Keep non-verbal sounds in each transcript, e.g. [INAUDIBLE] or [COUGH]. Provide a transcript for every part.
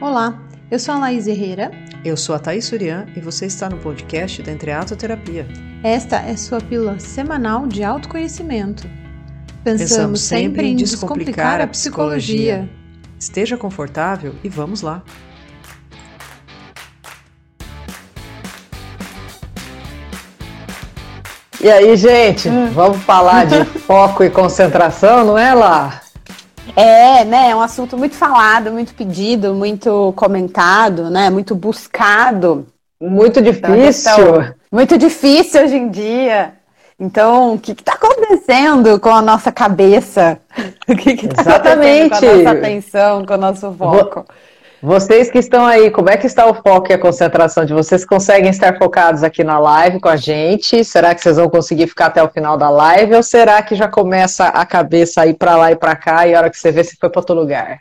Olá, eu sou a Laís Herrera. Eu sou a Thaís Surian e você está no podcast da Entreatoterapia. Esta é sua pílula semanal de autoconhecimento. Pensamos, Pensamos sempre em descomplicar a psicologia. Esteja confortável e vamos lá. E aí, gente, hum. vamos falar de [LAUGHS] foco e concentração, não é lá? É, né? É um assunto muito falado, muito pedido, muito comentado, né? Muito buscado. Muito difícil. Então, muito difícil hoje em dia. Então, o que está acontecendo com a nossa cabeça? [LAUGHS] O que está acontecendo com a nossa atenção, com o nosso foco? Vocês que estão aí, como é que está o foco e a concentração de vocês? Conseguem estar focados aqui na live com a gente? Será que vocês vão conseguir ficar até o final da live? Ou será que já começa a cabeça a ir para lá e para cá e a hora que você vê se foi para outro lugar?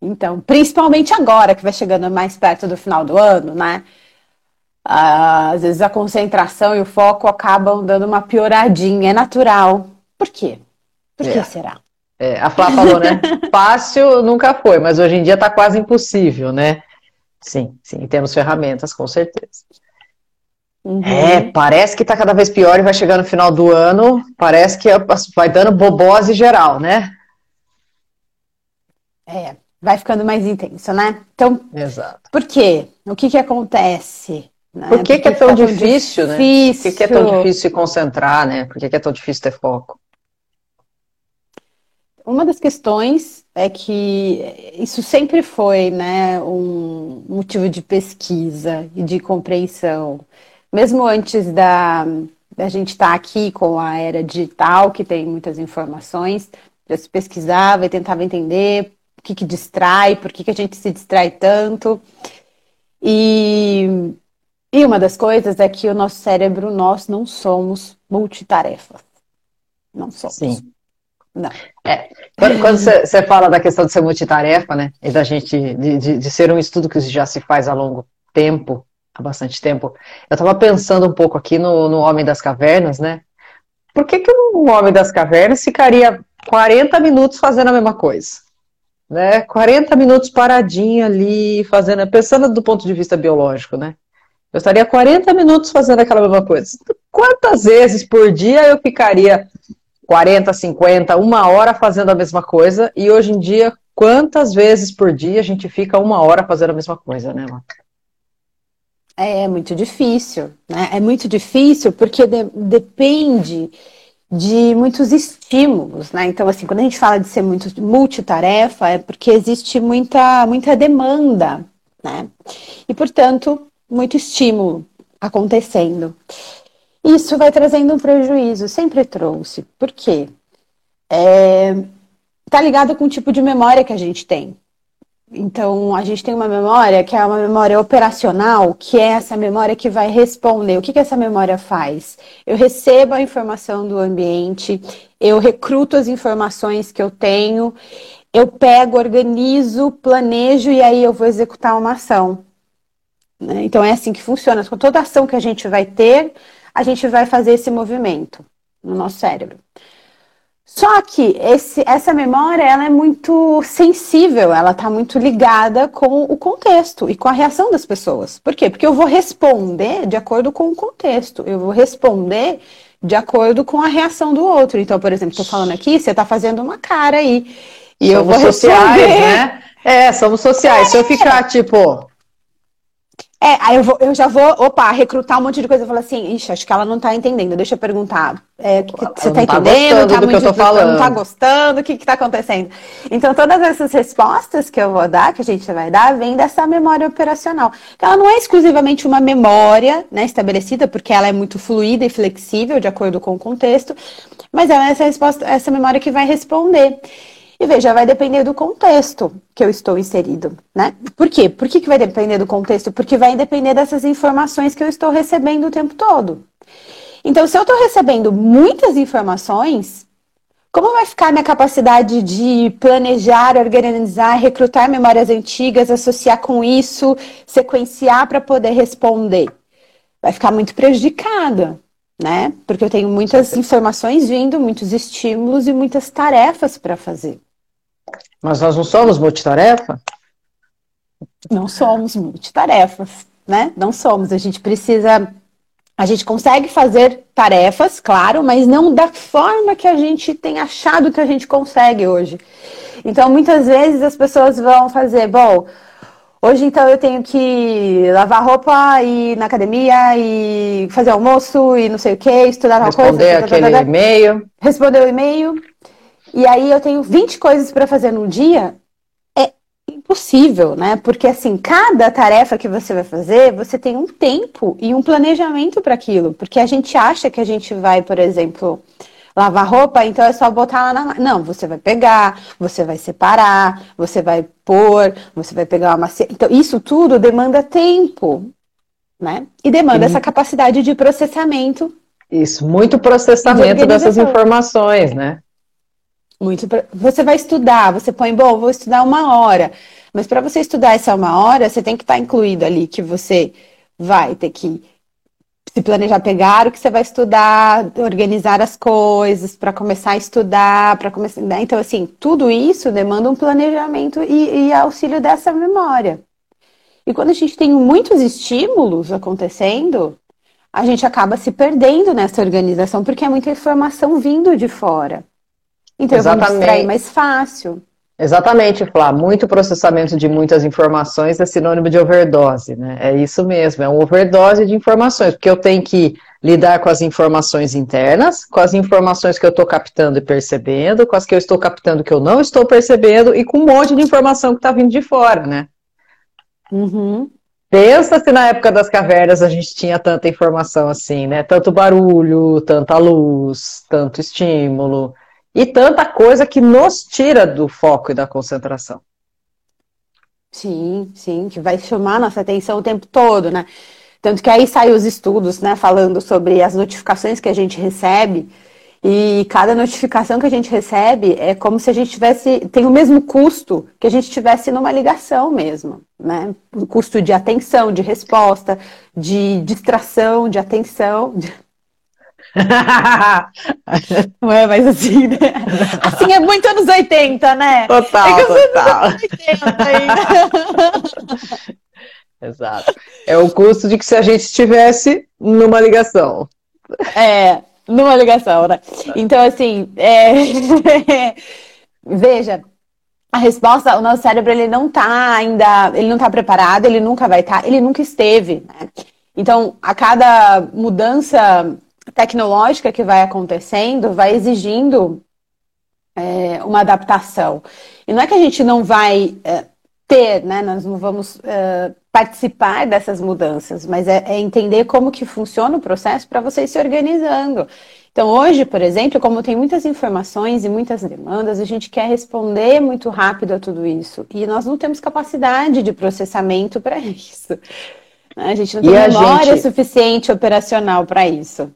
Então, principalmente agora que vai chegando mais perto do final do ano, né? às vezes a concentração e o foco acabam dando uma pioradinha. É natural. Por quê? Por que é. será? É, a Flá falou, né? [LAUGHS] Fácil nunca foi, mas hoje em dia está quase impossível, né? Sim, sim, temos ferramentas, com certeza. Uhum. É, parece que está cada vez pior e vai chegar no final do ano, parece que vai dando bobose geral, né? É, vai ficando mais intenso, né? Então, Exato. por quê? O que que acontece? Né? Por que, que é tão difícil, difícil, né? Por que, que é tão difícil se concentrar, né? Por que, que é tão difícil ter foco? Uma das questões é que isso sempre foi né, um motivo de pesquisa e de compreensão. Mesmo antes da, da gente estar tá aqui com a era digital, que tem muitas informações, já se pesquisava e tentava entender o que, que distrai, por que, que a gente se distrai tanto. E, e uma das coisas é que o nosso cérebro, nós não somos multitarefas. Não somos. Sim. Não. É, quando, você fala da questão de ser multitarefa, né, e da gente, de, de, de, ser um estudo que já se faz há longo tempo, há bastante tempo, eu estava pensando um pouco aqui no, no Homem das Cavernas, né, por que que um Homem das Cavernas ficaria 40 minutos fazendo a mesma coisa? Né, 40 minutos paradinho ali, fazendo, pensando do ponto de vista biológico, né, eu estaria 40 minutos fazendo aquela mesma coisa. Quantas vezes por dia eu ficaria 40, 50, uma hora fazendo a mesma coisa, e hoje em dia, quantas vezes por dia a gente fica uma hora fazendo a mesma coisa, né, Má? É, é muito difícil, né? É muito difícil porque de, depende de muitos estímulos, né? Então, assim, quando a gente fala de ser muito multitarefa, é porque existe muita, muita demanda, né? E, portanto, muito estímulo acontecendo. Isso vai trazendo um prejuízo, sempre trouxe. Por quê? É, tá ligado com o tipo de memória que a gente tem. Então, a gente tem uma memória que é uma memória operacional, que é essa memória que vai responder. O que, que essa memória faz? Eu recebo a informação do ambiente, eu recruto as informações que eu tenho, eu pego, organizo, planejo e aí eu vou executar uma ação. Né? Então, é assim que funciona. Com toda ação que a gente vai ter, a gente vai fazer esse movimento no nosso cérebro. Só que esse, essa memória ela é muito sensível, ela está muito ligada com o contexto e com a reação das pessoas. Por quê? Porque eu vou responder de acordo com o contexto, eu vou responder de acordo com a reação do outro. Então, por exemplo, estou falando aqui, você está fazendo uma cara aí. E somos eu vou sociais, responder... né? É, somos sociais. É. Se eu ficar tipo, é, aí eu, vou, eu já vou, opa, recrutar um monte de coisa. Eu falo assim, ixi, acho que ela não tá entendendo. Deixa eu perguntar. É, que, que, você tá, tá entendendo? Tá muito, eu tô falando. Não tá gostando? O que que tá acontecendo? Então, todas essas respostas que eu vou dar, que a gente vai dar, vem dessa memória operacional. Então, ela não é exclusivamente uma memória né, estabelecida, porque ela é muito fluida e flexível, de acordo com o contexto, mas ela é essa resposta, essa memória que vai responder. E veja, vai depender do contexto que eu estou inserido, né? Por quê? Por que, que vai depender do contexto? Porque vai depender dessas informações que eu estou recebendo o tempo todo. Então, se eu estou recebendo muitas informações, como vai ficar minha capacidade de planejar, organizar, recrutar memórias antigas, associar com isso, sequenciar para poder responder? Vai ficar muito prejudicada, né? Porque eu tenho muitas informações vindo, muitos estímulos e muitas tarefas para fazer. Mas nós não somos multitarefa? Não somos multitarefas, né? Não somos. A gente precisa. A gente consegue fazer tarefas, claro, mas não da forma que a gente tem achado que a gente consegue hoje. Então, muitas vezes as pessoas vão fazer, bom, hoje então eu tenho que lavar roupa, ir na academia e fazer almoço e não sei o que, estudar uma coisa. Responder aquele e-mail. Responder o e-mail. E aí eu tenho 20 coisas para fazer num dia, é impossível, né? Porque assim, cada tarefa que você vai fazer, você tem um tempo e um planejamento para aquilo. Porque a gente acha que a gente vai, por exemplo, lavar roupa, então é só botar lá na. Não, você vai pegar, você vai separar, você vai pôr, você vai pegar uma. Então, isso tudo demanda tempo, né? E demanda essa capacidade de processamento. Isso, muito processamento de dessas informações, né? Muito. Pra... Você vai estudar, você põe, bom, vou estudar uma hora. Mas para você estudar essa uma hora, você tem que estar tá incluído ali que você vai ter que se planejar, pegar o que você vai estudar, organizar as coisas para começar a estudar, para começar. Né? Então, assim, tudo isso demanda um planejamento e, e auxílio dessa memória. E quando a gente tem muitos estímulos acontecendo, a gente acaba se perdendo nessa organização, porque é muita informação vindo de fora. Então Exatamente. eu vou distrair mais fácil. Exatamente, Flá. Muito processamento de muitas informações é sinônimo de overdose, né? É isso mesmo, é uma overdose de informações, porque eu tenho que lidar com as informações internas, com as informações que eu estou captando e percebendo, com as que eu estou captando que eu não estou percebendo, e com um monte de informação que está vindo de fora, né? Uhum. Pensa se na época das cavernas a gente tinha tanta informação assim, né? Tanto barulho, tanta luz, tanto estímulo e tanta coisa que nos tira do foco e da concentração. Sim, sim, que vai chamar nossa atenção o tempo todo, né? Tanto que aí saem os estudos, né, falando sobre as notificações que a gente recebe, e cada notificação que a gente recebe é como se a gente tivesse, tem o mesmo custo que a gente tivesse numa ligação mesmo, né? O custo de atenção, de resposta, de distração, de atenção. [LAUGHS] Não é mais assim, né? [LAUGHS] Assim é muito anos 80, né? Total, é total. Anos 80 ainda. [LAUGHS] Exato. É o custo de que se a gente estivesse numa ligação. É, numa ligação, né? Então, assim, é... veja, a resposta, o nosso cérebro, ele não tá ainda, ele não tá preparado, ele nunca vai estar, tá, ele nunca esteve, né? Então, a cada mudança tecnológica que vai acontecendo vai exigindo é, uma adaptação. E não é que a gente não vai é, ter, né? Nós não vamos é, participar dessas mudanças, mas é, é entender como que funciona o processo para você ir se organizando. Então, hoje, por exemplo, como tem muitas informações e muitas demandas, a gente quer responder muito rápido a tudo isso. E nós não temos capacidade de processamento para [LAUGHS] isso. A gente não tem memória gente... suficiente operacional para isso.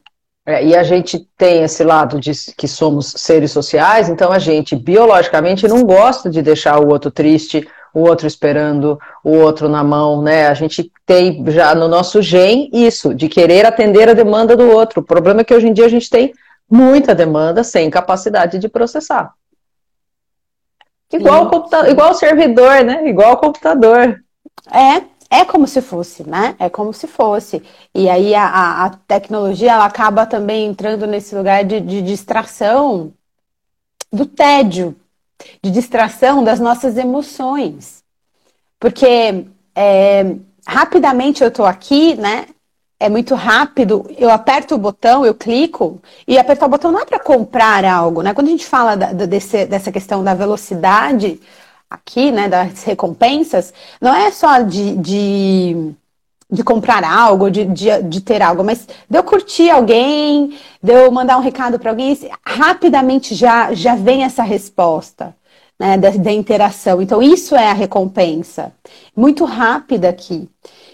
É, e a gente tem esse lado de que somos seres sociais, então a gente biologicamente não gosta de deixar o outro triste, o outro esperando, o outro na mão, né? A gente tem já no nosso gen isso, de querer atender a demanda do outro. O problema é que hoje em dia a gente tem muita demanda sem capacidade de processar. Igual, o igual o servidor, né? Igual o computador. É, é como se fosse, né? É como se fosse. E aí a, a tecnologia ela acaba também entrando nesse lugar de, de distração do tédio, de distração das nossas emoções. Porque é, rapidamente eu estou aqui, né? É muito rápido, eu aperto o botão, eu clico, e apertar o botão não é para comprar algo, né? Quando a gente fala da, desse, dessa questão da velocidade, aqui, né, das recompensas, não é só de, de, de comprar algo, de, de, de, ter algo, mas de eu curtir alguém, de eu mandar um recado para alguém, rapidamente já, já vem essa resposta. Né, da, da interação. Então, isso é a recompensa. Muito rápida aqui,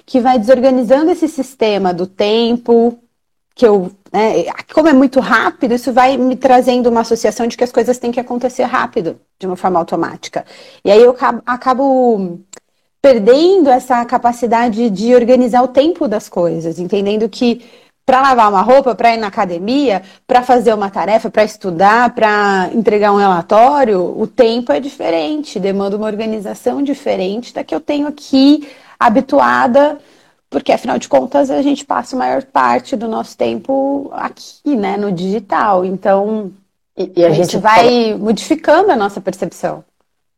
que vai desorganizando esse sistema do tempo, que eu, né, como é muito rápido, isso vai me trazendo uma associação de que as coisas têm que acontecer rápido, de uma forma automática. E aí eu acabo, acabo perdendo essa capacidade de organizar o tempo das coisas, entendendo que para lavar uma roupa, para ir na academia, para fazer uma tarefa, para estudar, para entregar um relatório, o tempo é diferente, demanda uma organização diferente da que eu tenho aqui habituada, porque afinal de contas a gente passa a maior parte do nosso tempo aqui, né, no digital. Então, e, e a, a gente vai fala... modificando a nossa percepção.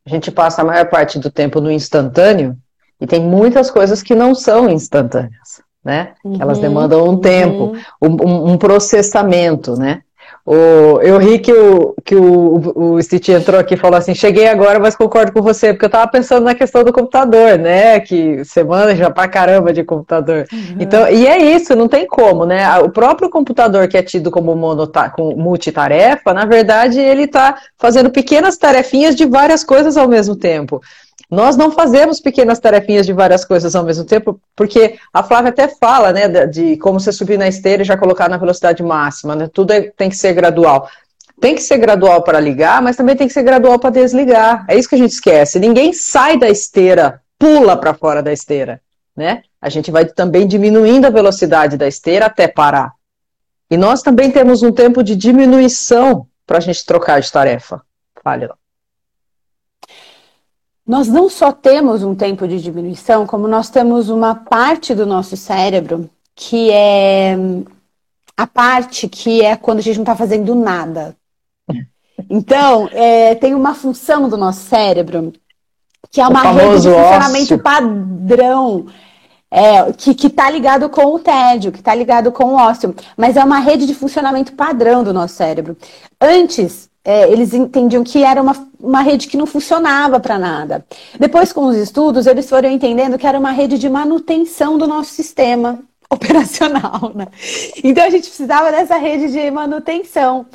A gente passa a maior parte do tempo no instantâneo e tem muitas coisas que não são instantâneas né? Uhum, Elas demandam um uhum. tempo, um, um, processamento, né? O, eu ri que o, que o, o Stitch entrou aqui e falou assim: cheguei agora, mas concordo com você, porque eu estava pensando na questão do computador, né? Que semana já pra caramba de computador. Uhum. Então, e é isso, não tem como, né? O próprio computador que é tido como monota com multitarefa, na verdade, ele está fazendo pequenas tarefinhas de várias coisas ao mesmo tempo. Nós não fazemos pequenas tarefinhas de várias coisas ao mesmo tempo, porque a Flávia até fala, né, de como você subir na esteira e já colocar na velocidade máxima, né? Tudo é, tem que ser gradual. Tem que ser gradual para ligar, mas também tem que ser gradual para desligar. É isso que a gente esquece. Ninguém sai da esteira, pula para fora da esteira, né? A gente vai também diminuindo a velocidade da esteira até parar. E nós também temos um tempo de diminuição para a gente trocar de tarefa. Fale lá nós não só temos um tempo de diminuição, como nós temos uma parte do nosso cérebro que é a parte que é quando a gente não está fazendo nada. Então, é, tem uma função do nosso cérebro que é uma rede de funcionamento ócio. padrão. É, que está ligado com o tédio, que está ligado com o ócio, mas é uma rede de funcionamento padrão do nosso cérebro. Antes, é, eles entendiam que era uma, uma rede que não funcionava para nada. Depois, com os estudos, eles foram entendendo que era uma rede de manutenção do nosso sistema [LAUGHS] operacional. Né? Então, a gente precisava dessa rede de manutenção.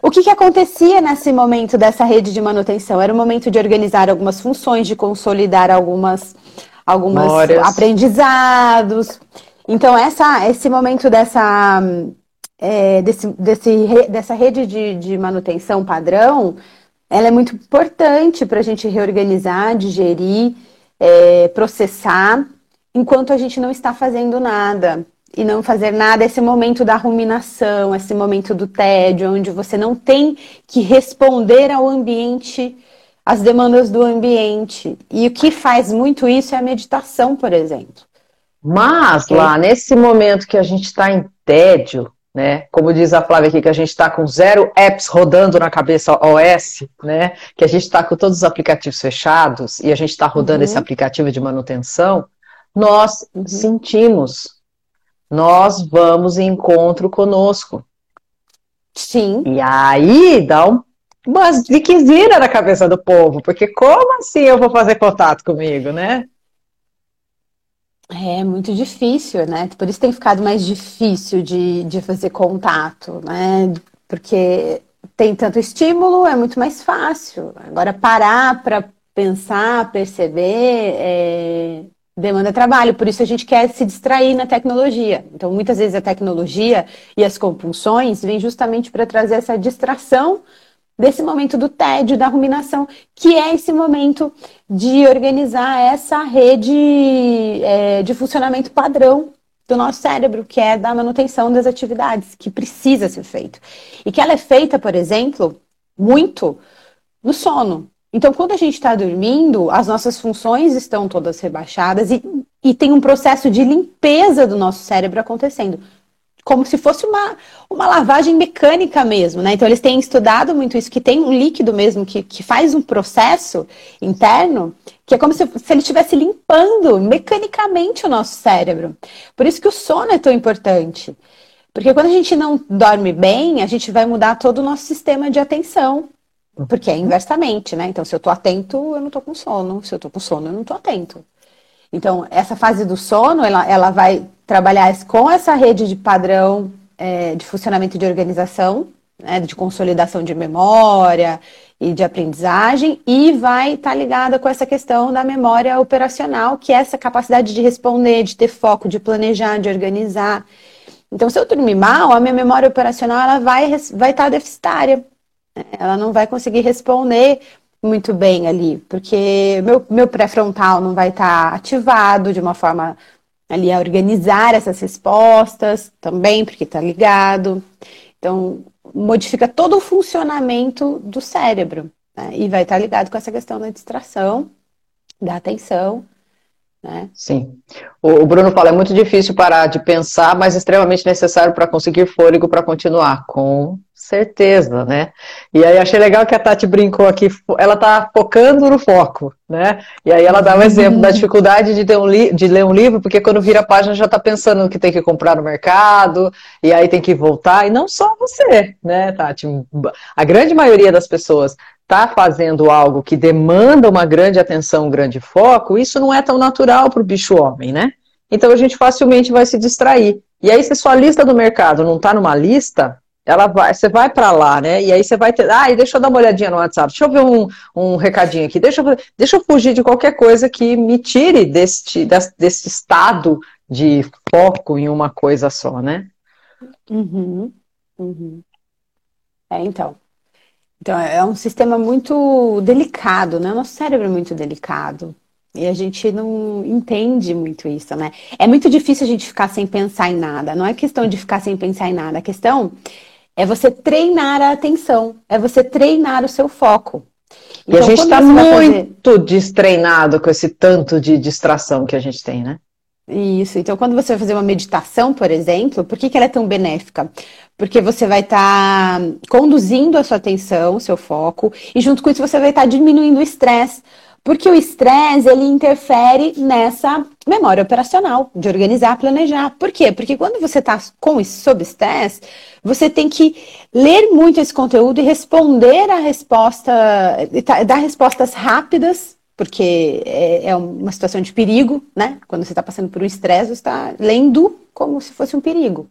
O que, que acontecia nesse momento dessa rede de manutenção? Era o momento de organizar algumas funções, de consolidar algumas, algumas aprendizados. Então, essa, esse momento dessa é, desse, desse, dessa rede de, de manutenção padrão, ela é muito importante para a gente reorganizar, digerir, é, processar, enquanto a gente não está fazendo nada. E não fazer nada, esse momento da ruminação, esse momento do tédio, onde você não tem que responder ao ambiente, às demandas do ambiente. E o que faz muito isso é a meditação, por exemplo. Mas lá, nesse momento que a gente está em tédio, né? Como diz a Flávia aqui, que a gente está com zero apps rodando na cabeça OS, né? Que a gente está com todos os aplicativos fechados e a gente está rodando uhum. esse aplicativo de manutenção, nós uhum. sentimos. Nós vamos em encontro conosco. Sim. E aí dá um, umas ziquezira na cabeça do povo, porque como assim eu vou fazer contato comigo, né? É muito difícil, né? Por isso tem ficado mais difícil de, de fazer contato, né? Porque tem tanto estímulo, é muito mais fácil. Agora, parar para pensar, perceber, é, demanda trabalho. Por isso a gente quer se distrair na tecnologia. Então, muitas vezes a tecnologia e as compulsões vêm justamente para trazer essa distração desse momento do tédio, da ruminação, que é esse momento de organizar essa rede é, de funcionamento padrão do nosso cérebro, que é da manutenção das atividades, que precisa ser feito. E que ela é feita, por exemplo, muito no sono. Então, quando a gente está dormindo, as nossas funções estão todas rebaixadas e, e tem um processo de limpeza do nosso cérebro acontecendo como se fosse uma, uma lavagem mecânica mesmo, né? Então eles têm estudado muito isso, que tem um líquido mesmo que, que faz um processo interno, que é como se, se ele estivesse limpando mecanicamente o nosso cérebro. Por isso que o sono é tão importante. Porque quando a gente não dorme bem, a gente vai mudar todo o nosso sistema de atenção. Porque é inversamente, né? Então, se eu tô atento, eu não tô com sono. Se eu tô com sono, eu não tô atento. Então, essa fase do sono, ela, ela vai trabalhar com essa rede de padrão é, de funcionamento de organização, né, de consolidação de memória e de aprendizagem, e vai estar tá ligada com essa questão da memória operacional, que é essa capacidade de responder, de ter foco, de planejar, de organizar. Então, se eu dormir mal, a minha memória operacional ela vai estar vai tá deficitária. Né, ela não vai conseguir responder muito bem ali, porque meu, meu pré-frontal não vai estar tá ativado de uma forma ali a organizar essas respostas também, porque está ligado. Então, modifica todo o funcionamento do cérebro. Né? E vai estar tá ligado com essa questão da distração, da atenção. Né? Sim. O, Bruno fala, é muito difícil parar de pensar, mas extremamente necessário para conseguir fôlego para continuar. Com certeza, né? E aí achei legal que a Tati brincou aqui, ela tá focando no foco, né? E aí ela dá um exemplo da dificuldade de, um de ler um livro, porque quando vira a página já tá pensando no que tem que comprar no mercado, e aí tem que voltar, e não só você, né, Tati? A grande maioria das pessoas está fazendo algo que demanda uma grande atenção, um grande foco, isso não é tão natural para o bicho homem, né? Então a gente facilmente vai se distrair. E aí, se sua lista do mercado não está numa lista, ela vai, você vai para lá, né? E aí você vai ter, ah, deixa eu dar uma olhadinha no WhatsApp, deixa eu ver um, um recadinho aqui, deixa eu, deixa eu fugir de qualquer coisa que me tire deste, desse, estado de foco em uma coisa só, né? Uhum, uhum. É, então. Então, é um sistema muito delicado, né? O nosso cérebro é muito delicado. E a gente não entende muito isso, né? É muito difícil a gente ficar sem pensar em nada. Não é questão de ficar sem pensar em nada. A questão é você treinar a atenção, é você treinar o seu foco. E então, a gente está muito fazer... destreinado com esse tanto de distração que a gente tem, né? Isso. Então, quando você vai fazer uma meditação, por exemplo, por que, que ela é tão benéfica? Porque você vai estar tá conduzindo a sua atenção, o seu foco, e junto com isso você vai estar tá diminuindo o estresse. Porque o estresse, ele interfere nessa memória operacional, de organizar, planejar. Por quê? Porque quando você está com sob estresse, você tem que ler muito esse conteúdo e responder a resposta, tá, dar respostas rápidas, porque é, é uma situação de perigo, né? Quando você está passando por um estresse, você está lendo como se fosse um perigo.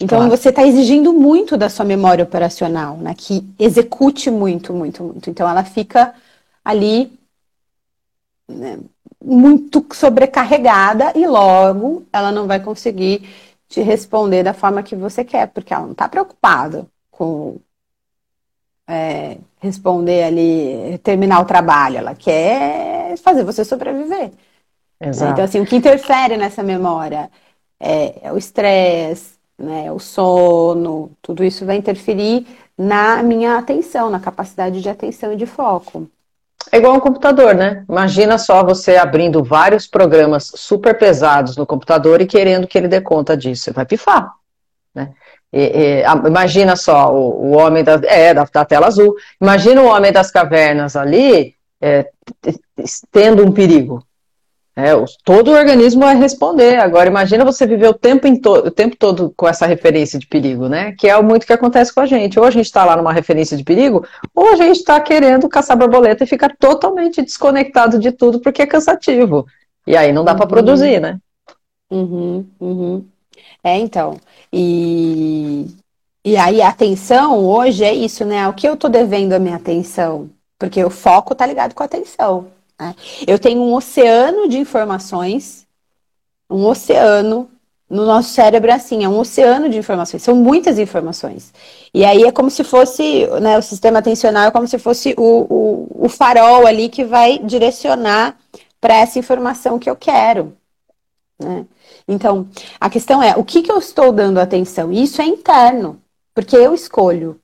Então claro. você está exigindo muito da sua memória operacional, né? Que execute muito, muito, muito. Então ela fica ali né, muito sobrecarregada e logo ela não vai conseguir te responder da forma que você quer, porque ela não está preocupada com é, responder ali, terminar o trabalho, ela quer fazer você sobreviver. Exato. Então, assim, o que interfere nessa memória é, é o estresse, né, o sono, tudo isso vai interferir na minha atenção, na capacidade de atenção e de foco. É igual um computador, né? Imagina só você abrindo vários programas super pesados no computador e querendo que ele dê conta disso. Você vai pifar, né? E, e, imagina só o, o homem da, é, da, da, tela azul. Imagina o homem das cavernas ali é, tendo um perigo. É, todo o organismo vai responder. Agora, imagina você viver o tempo, to o tempo todo com essa referência de perigo, né? Que é muito que acontece com a gente. Ou a gente está lá numa referência de perigo, ou a gente está querendo caçar borboleta e ficar totalmente desconectado de tudo porque é cansativo. E aí não dá uhum. para produzir, né? Uhum, uhum. É, então. E, e aí a atenção hoje é isso, né? O que eu estou devendo a minha atenção? Porque o foco está ligado com a atenção. Né? Eu tenho um oceano de informações, um oceano no nosso cérebro é assim, é um oceano de informações, são muitas informações. E aí é como se fosse, né, o sistema atencional é como se fosse o, o, o farol ali que vai direcionar para essa informação que eu quero. Né? Então, a questão é, o que, que eu estou dando atenção? Isso é interno, porque eu escolho.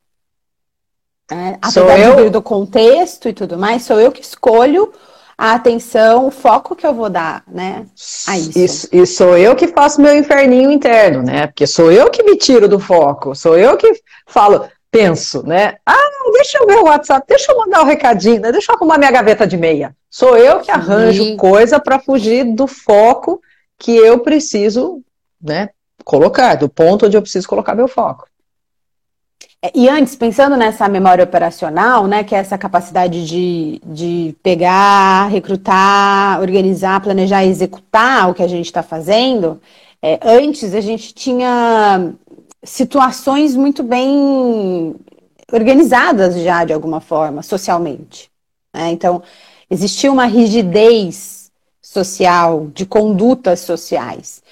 Né? Apesar eu... do contexto e tudo mais, sou eu que escolho a atenção, o foco que eu vou dar, né? A isso. E, e sou eu que faço meu inferninho interno, né? Porque sou eu que me tiro do foco, sou eu que falo, penso, né? Ah, deixa eu ver o WhatsApp, deixa eu mandar o um recadinho, né? deixa eu arrumar minha gaveta de meia. Sou eu que arranjo Sim. coisa para fugir do foco que eu preciso, né? Colocar, do ponto onde eu preciso colocar meu foco. É, e antes, pensando nessa memória operacional, né, que é essa capacidade de, de pegar, recrutar, organizar, planejar e executar o que a gente está fazendo, é, antes a gente tinha situações muito bem organizadas já, de alguma forma, socialmente. Né? Então, existia uma rigidez social, de condutas sociais.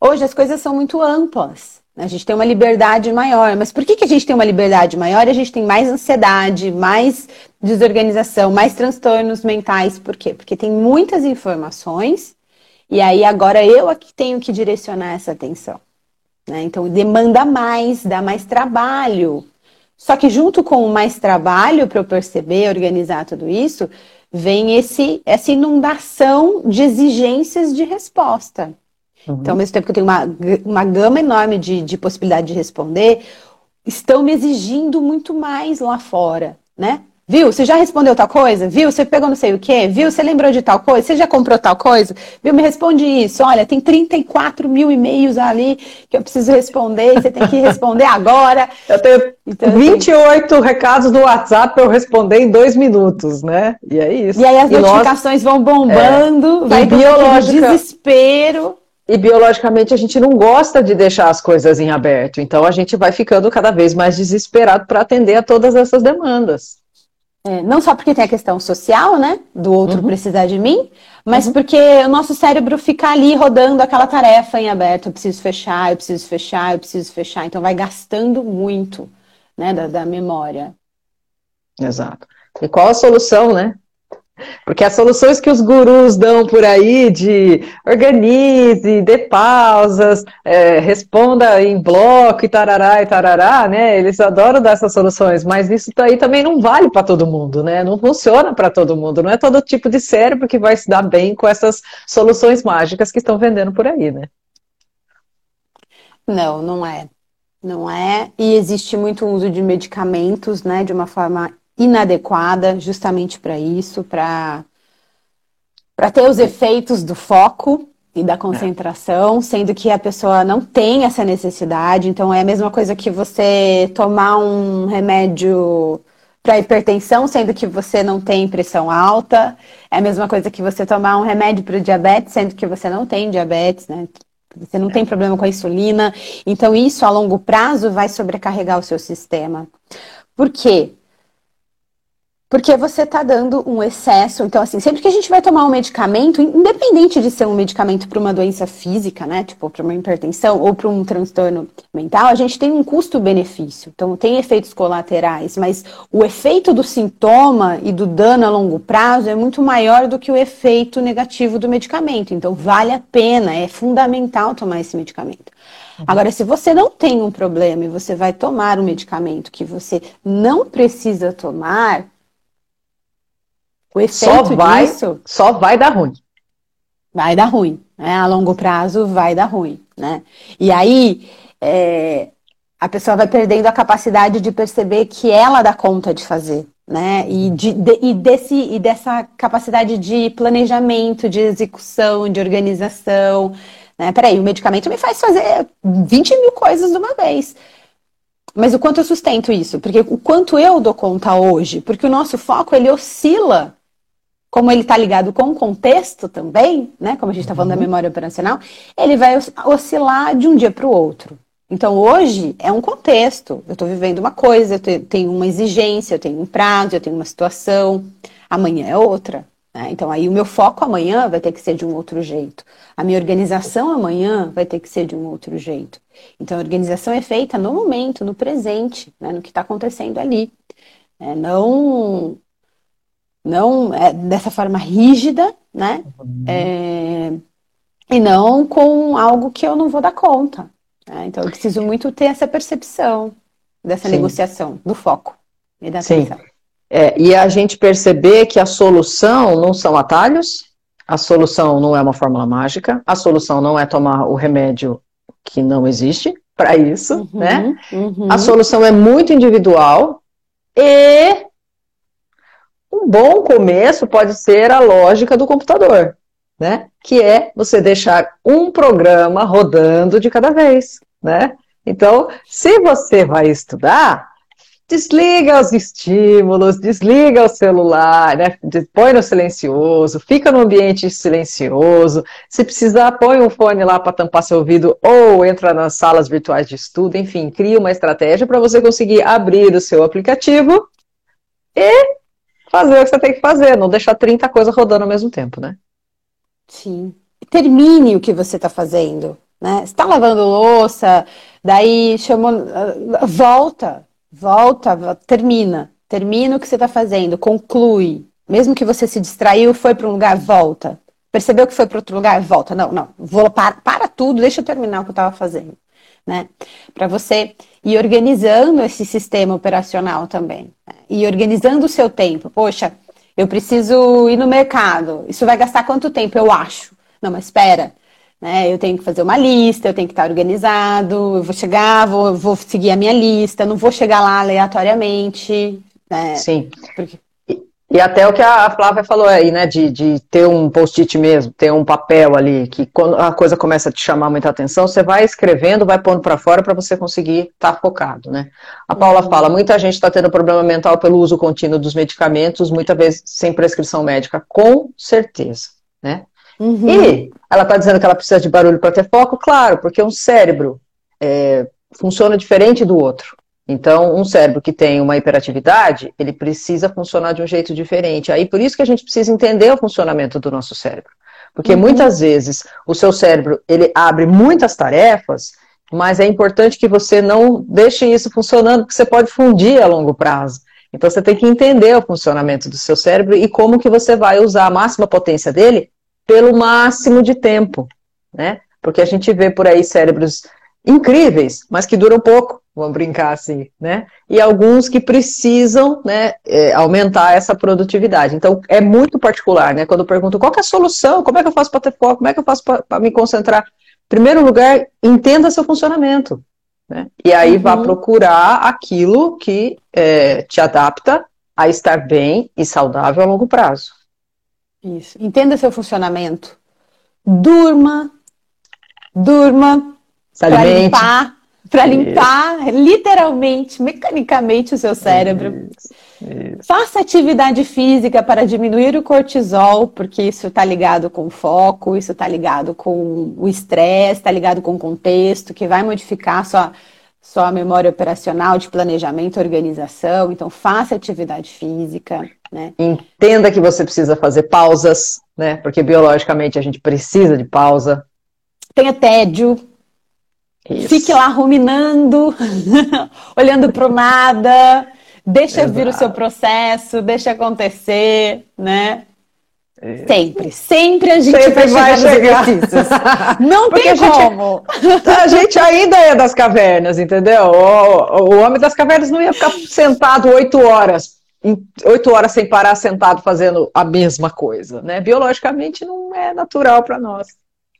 Hoje as coisas são muito amplas. A gente tem uma liberdade maior. Mas por que, que a gente tem uma liberdade maior e a gente tem mais ansiedade, mais desorganização, mais transtornos mentais? Por quê? Porque tem muitas informações E aí agora eu aqui tenho que direcionar essa atenção. Né? Então demanda mais, dá mais trabalho. Só que junto com mais trabalho para eu perceber, organizar tudo isso, vem esse, essa inundação de exigências de resposta. Uhum. Então, ao mesmo tempo que eu tenho uma, uma gama enorme de, de possibilidade de responder, estão me exigindo muito mais lá fora, né? Viu? Você já respondeu tal coisa? Viu? Você pegou não sei o quê? Viu? Você lembrou de tal coisa? Você já comprou tal coisa? Viu? Me responde isso. Olha, tem 34 mil e-mails ali que eu preciso responder. Você tem que [LAUGHS] responder agora. Eu tenho então, 28 assim, recados no WhatsApp para eu responder em dois minutos, né? E é isso. E aí as e notificações nós... vão bombando, é, vai biológica... desespero. E biologicamente a gente não gosta de deixar as coisas em aberto. Então a gente vai ficando cada vez mais desesperado para atender a todas essas demandas. É, não só porque tem a questão social, né? Do outro uhum. precisar de mim, mas uhum. porque o nosso cérebro fica ali rodando aquela tarefa em aberto. Eu preciso fechar, eu preciso fechar, eu preciso fechar. Então vai gastando muito, né? Da, da memória. Exato. E qual a solução, né? Porque as soluções que os gurus dão por aí de organize, dê pausas, é, responda em bloco e tarará e tarará, né? Eles adoram dar essas soluções, mas isso aí também não vale para todo mundo, né? Não funciona para todo mundo. Não é todo tipo de cérebro que vai se dar bem com essas soluções mágicas que estão vendendo por aí, né? Não, não é. Não é. E existe muito uso de medicamentos, né? De uma forma inadequada justamente para isso, para para ter os efeitos do foco e da concentração, sendo que a pessoa não tem essa necessidade. Então é a mesma coisa que você tomar um remédio para hipertensão, sendo que você não tem pressão alta. É a mesma coisa que você tomar um remédio para diabetes, sendo que você não tem diabetes, né? Você não tem problema com a insulina. Então, isso a longo prazo vai sobrecarregar o seu sistema. Por quê? Porque você está dando um excesso. Então, assim, sempre que a gente vai tomar um medicamento, independente de ser um medicamento para uma doença física, né, tipo para uma hipertensão ou para um transtorno mental, a gente tem um custo-benefício. Então, tem efeitos colaterais, mas o efeito do sintoma e do dano a longo prazo é muito maior do que o efeito negativo do medicamento. Então, vale a pena, é fundamental tomar esse medicamento. Uhum. Agora, se você não tem um problema e você vai tomar um medicamento que você não precisa tomar, o efeito só vai, disso. Só vai dar ruim. Vai dar ruim. Né? A longo prazo vai dar ruim. Né? E aí é, a pessoa vai perdendo a capacidade de perceber que ela dá conta de fazer. Né? E, de, de, e, desse, e dessa capacidade de planejamento, de execução, de organização. Né? Peraí, o medicamento me faz fazer 20 mil coisas de uma vez. Mas o quanto eu sustento isso? Porque o quanto eu dou conta hoje? Porque o nosso foco ele oscila como ele está ligado com o contexto também, né? Como a gente está falando uhum. da memória operacional, ele vai oscilar de um dia para o outro. Então hoje é um contexto. Eu estou vivendo uma coisa, eu tenho uma exigência, eu tenho um prazo, eu tenho uma situação. Amanhã é outra. Né? Então aí o meu foco amanhã vai ter que ser de um outro jeito. A minha organização amanhã vai ter que ser de um outro jeito. Então a organização é feita no momento, no presente, né? no que está acontecendo ali. É, não não é, dessa forma rígida, né? Uhum. É, e não com algo que eu não vou dar conta. Né? Então eu preciso muito ter essa percepção dessa Sim. negociação, do foco e da Sim. atenção. É, e a gente perceber que a solução não são atalhos, a solução não é uma fórmula mágica, a solução não é tomar o remédio que não existe para isso, uhum, né? Uhum. A solução é muito individual e um bom começo pode ser a lógica do computador, né? Que é você deixar um programa rodando de cada vez, né? Então, se você vai estudar, desliga os estímulos, desliga o celular, né? põe no silencioso, fica no ambiente silencioso. Se precisar, põe um fone lá para tampar seu ouvido ou entra nas salas virtuais de estudo. Enfim, cria uma estratégia para você conseguir abrir o seu aplicativo e fazer o que você tem que fazer, não deixar 30 coisas rodando ao mesmo tempo, né? Sim. Termine o que você está fazendo, né? Está lavando louça, daí chamou, volta, volta, termina, termina o que você está fazendo, conclui. Mesmo que você se distraiu, foi para um lugar, volta. Percebeu que foi para outro lugar? Volta. Não, não. Vou para, para tudo, deixa eu terminar o que eu estava fazendo. Né? Para você ir organizando esse sistema operacional também. Né? E organizando o seu tempo. Poxa, eu preciso ir no mercado. Isso vai gastar quanto tempo? Eu acho. Não, mas espera. Né? Eu tenho que fazer uma lista, eu tenho que estar organizado, eu vou chegar, vou, vou seguir a minha lista, não vou chegar lá aleatoriamente. Né? Sim. Porque... E até o que a Flávia falou aí, né, de, de ter um post-it mesmo, ter um papel ali, que quando a coisa começa a te chamar muita atenção, você vai escrevendo, vai pondo para fora para você conseguir estar tá focado, né. A Paula uhum. fala, muita gente está tendo problema mental pelo uso contínuo dos medicamentos, muitas vezes sem prescrição médica, com certeza, né. Uhum. E ela está dizendo que ela precisa de barulho para ter foco, claro, porque um cérebro é, funciona diferente do outro. Então, um cérebro que tem uma hiperatividade, ele precisa funcionar de um jeito diferente. Aí, por isso que a gente precisa entender o funcionamento do nosso cérebro. Porque uhum. muitas vezes o seu cérebro, ele abre muitas tarefas, mas é importante que você não deixe isso funcionando, porque você pode fundir a longo prazo. Então, você tem que entender o funcionamento do seu cérebro e como que você vai usar a máxima potência dele pelo máximo de tempo, né? Porque a gente vê por aí cérebros incríveis, mas que duram pouco vamos brincar assim, né? E alguns que precisam, né, é, aumentar essa produtividade. Então, é muito particular, né? Quando eu pergunto qual é a solução, como é que eu faço para ter foco, como é que eu faço para me concentrar? Em primeiro lugar, entenda seu funcionamento, né? E aí uhum. vá procurar aquilo que é, te adapta a estar bem e saudável a longo prazo. Isso. Entenda seu funcionamento. Durma, durma, para limpar para limpar literalmente, mecanicamente o seu cérebro. Isso, isso. Faça atividade física para diminuir o cortisol, porque isso está ligado com o foco, isso está ligado com o estresse, está ligado com o contexto, que vai modificar sua, sua memória operacional de planejamento, organização. Então, faça atividade física. Né? Entenda que você precisa fazer pausas, né? Porque biologicamente a gente precisa de pausa. Tenha tédio, isso. Fique lá ruminando, [LAUGHS] olhando para o nada, deixa Exato. vir o seu processo, deixa acontecer, né? Sempre, sempre a gente sempre vai chegar, nos exercícios. Não Porque tem a gente, como. A gente ainda é das cavernas, entendeu? O, o homem das cavernas não ia ficar sentado oito horas, oito horas sem parar sentado fazendo a mesma coisa, né? Biologicamente não é natural para nós.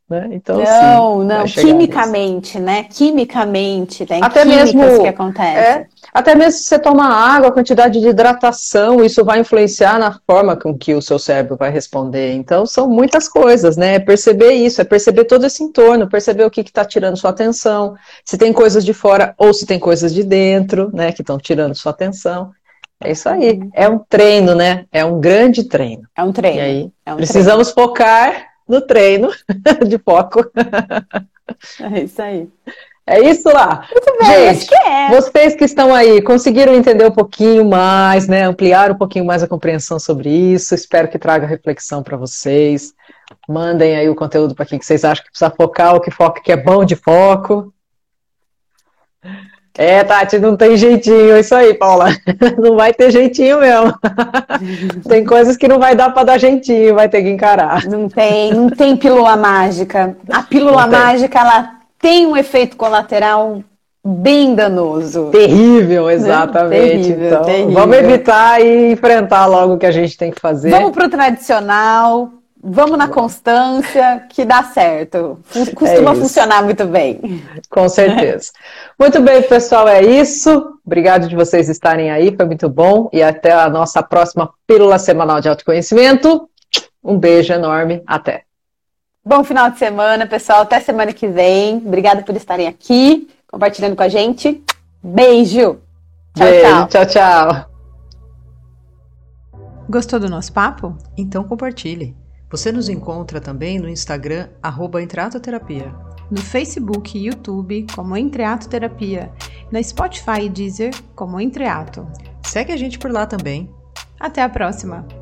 Né? Então, não, sim, não, quimicamente, né? Quimicamente, tem até mesmo que acontecem. É, até mesmo se você tomar água, a quantidade de hidratação, isso vai influenciar na forma com que o seu cérebro vai responder. Então, são muitas coisas, né? É perceber isso, é perceber todo esse entorno, perceber o que está tirando sua atenção, se tem coisas de fora ou se tem coisas de dentro, né, que estão tirando sua atenção. É isso aí. É um treino, né? É um grande treino. É um treino. E aí, é um precisamos treino. focar no treino [LAUGHS] de foco. É isso aí. É isso lá. Muito bem, Gente, que é. vocês que estão aí, conseguiram entender um pouquinho mais, né? Ampliar um pouquinho mais a compreensão sobre isso. Espero que traga reflexão para vocês. Mandem aí o conteúdo para quem que vocês acham que precisa focar, o que foca que é bom de foco. É, Tati, não tem jeitinho, é isso aí, Paula. [LAUGHS] Não vai ter jeitinho mesmo. [LAUGHS] tem coisas que não vai dar para dar jeitinho, vai ter que encarar. Não tem, não tem pílula mágica. A pílula mágica, ela tem um efeito colateral bem danoso. Terrível, né? exatamente. Terrível, então, terrível. vamos evitar e enfrentar logo o que a gente tem que fazer. Vamos para o tradicional, Vamos na constância, que dá certo. Costuma é funcionar muito bem. Com certeza. muito bem, pessoal, é isso. Obrigado de vocês estarem aí, foi muito bom. E até a nossa próxima Pílula Semanal de Autoconhecimento. Um beijo enorme, até. Bom final de semana, pessoal. Até semana que vem. Obrigada por estarem aqui, compartilhando com a gente. Beijo. Tchau, beijo, tchau. Tchau, tchau. Gostou do nosso papo? Então compartilhe. Você nos encontra também no Instagram, arroba Entreatoterapia. No Facebook e YouTube, como Entreato Terapia. Na Spotify e Deezer, como Entreato. Segue a gente por lá também. Até a próxima!